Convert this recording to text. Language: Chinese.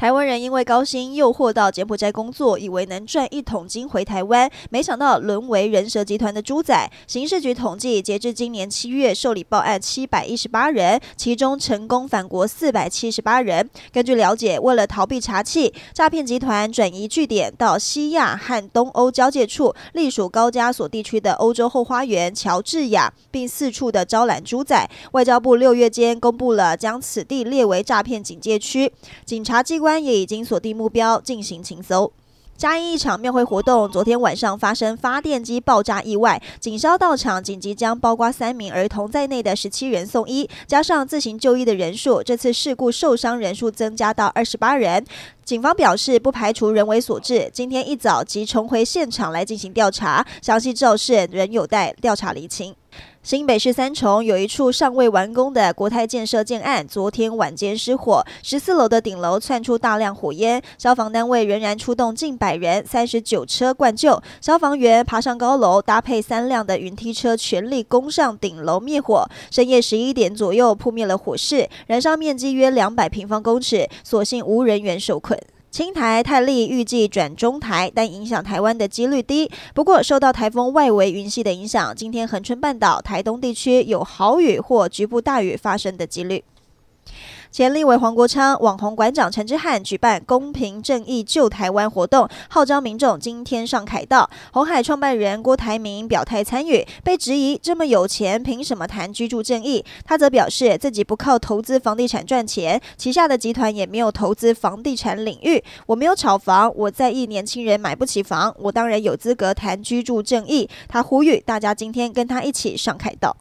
台湾人因为高薪诱惑到柬埔寨工作，以为能赚一桶金回台湾，没想到沦为人蛇集团的猪仔。刑事局统计，截至今年七月受理报案七百一十八人，其中成功返国四百七十八人。根据了解，为了逃避查缉，诈骗集团转移据点到西亚和东欧交界处，隶属高加索地区的欧洲后花园乔治亚，并四处的招揽猪仔。外交部六月间公布了将此地列为诈骗警戒区，警察机关。也已经锁定目标进行清搜。嘉义一场庙会活动，昨天晚上发生发电机爆炸意外，警消到场紧急将包括三名儿童在内的十七人送医，加上自行就医的人数，这次事故受伤人数增加到二十八人。警方表示不排除人为所致，今天一早即重回现场来进行调查，详细肇事仍有待调查厘清。新北市三重有一处尚未完工的国泰建设建案，昨天晚间失火，十四楼的顶楼窜出大量火焰，消防单位仍然出动近百人，三十九车灌救，消防员爬上高楼，搭配三辆的云梯车，全力攻上顶楼灭火。深夜十一点左右扑灭了火势，燃烧面积约两百平方公尺，所幸无人员受困。青台泰利预计转中台，但影响台湾的几率低。不过，受到台风外围云系的影响，今天恒春半岛、台东地区有豪雨或局部大雨发生的几率。前立委黄国昌、网红馆长陈之汉举办“公平正义救台湾”活动，号召民众今天上凯道。红海创办人郭台铭表态参与，被质疑这么有钱，凭什么谈居住正义？他则表示自己不靠投资房地产赚钱，旗下的集团也没有投资房地产领域。我没有炒房，我在意年轻人买不起房，我当然有资格谈居住正义。他呼吁大家今天跟他一起上凯道。